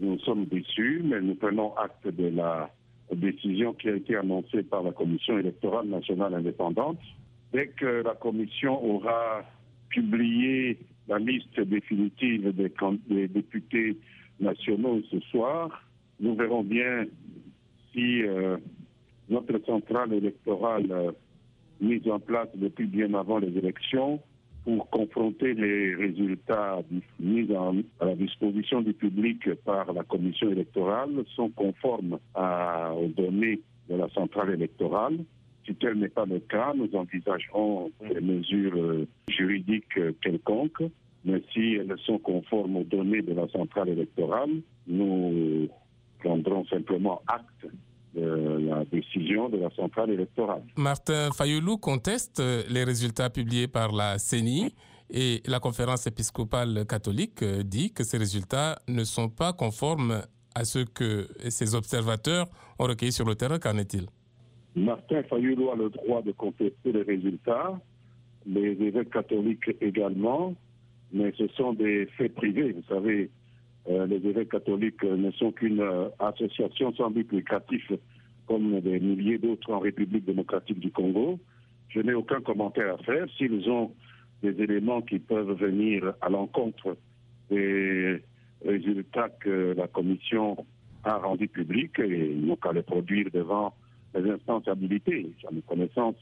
Nous sommes déçus, mais nous prenons acte de la décision qui a été annoncée par la Commission électorale nationale indépendante. Dès que la Commission aura publié la liste définitive des, députés nationaux ce soir, nous verrons bien si euh, notre centrale électorale euh, mise en place depuis bien avant les élections pour confronter les résultats mis à la disposition du public par la commission électorale sont conformes aux données de la centrale électorale. Si tel n'est pas le cas, nous envisagerons des mesures euh, juridiques quelconques. Mais si elles sont conformes aux données de la centrale électorale, nous prendrons simplement acte de la décision de la centrale électorale. Martin Fayoulou conteste les résultats publiés par la CENI et la conférence épiscopale catholique dit que ces résultats ne sont pas conformes à ce que ces observateurs ont recueilli sur le terrain. Qu'en est-il? Martin Fayoulou a le droit de contester les résultats, les évêques catholiques également, mais ce sont des faits privés. Vous savez, euh, les évêques catholiques ne sont qu'une euh, association sans but lucratif comme des milliers d'autres en République démocratique du Congo. Je n'ai aucun commentaire à faire. S'ils ont des éléments qui peuvent venir à l'encontre des résultats que la Commission a rendus publics, et ils n'ont qu'à les produire devant les instances habilitées. J'en ai connaissance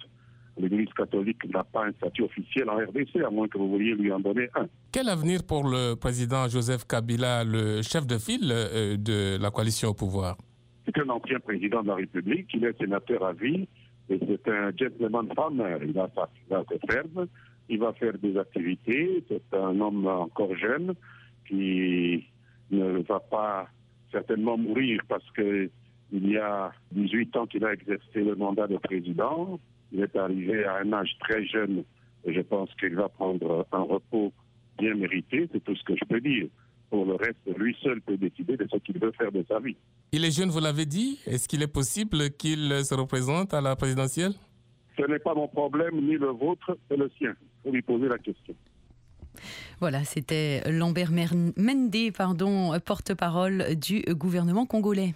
l'Église catholique n'a pas un statut officiel en RDC, à moins que vous vouliez lui en donner un. Quel avenir pour le président Joseph Kabila, le chef de file euh, de la coalition au pouvoir? C'est un ancien président de la République, il est sénateur à vie, et c'est un gentleman farmer. Il a, sa, ferme, il va faire des activités, c'est un homme encore jeune qui ne va pas certainement mourir parce qu'il y a 18 ans qu'il a exercé le mandat de président. Il est arrivé à un âge très jeune et je pense qu'il va prendre un repos bien mérité, c'est tout ce que je peux dire. Pour le reste, lui seul peut décider de ce qu'il veut faire de sa vie. Il est jeune, vous l'avez dit. Est-ce qu'il est possible qu'il se représente à la présidentielle? Ce n'est pas mon problème, ni le vôtre, c'est le sien. Il faut lui poser la question. Voilà, c'était Lambert Mende, pardon, porte-parole du gouvernement congolais.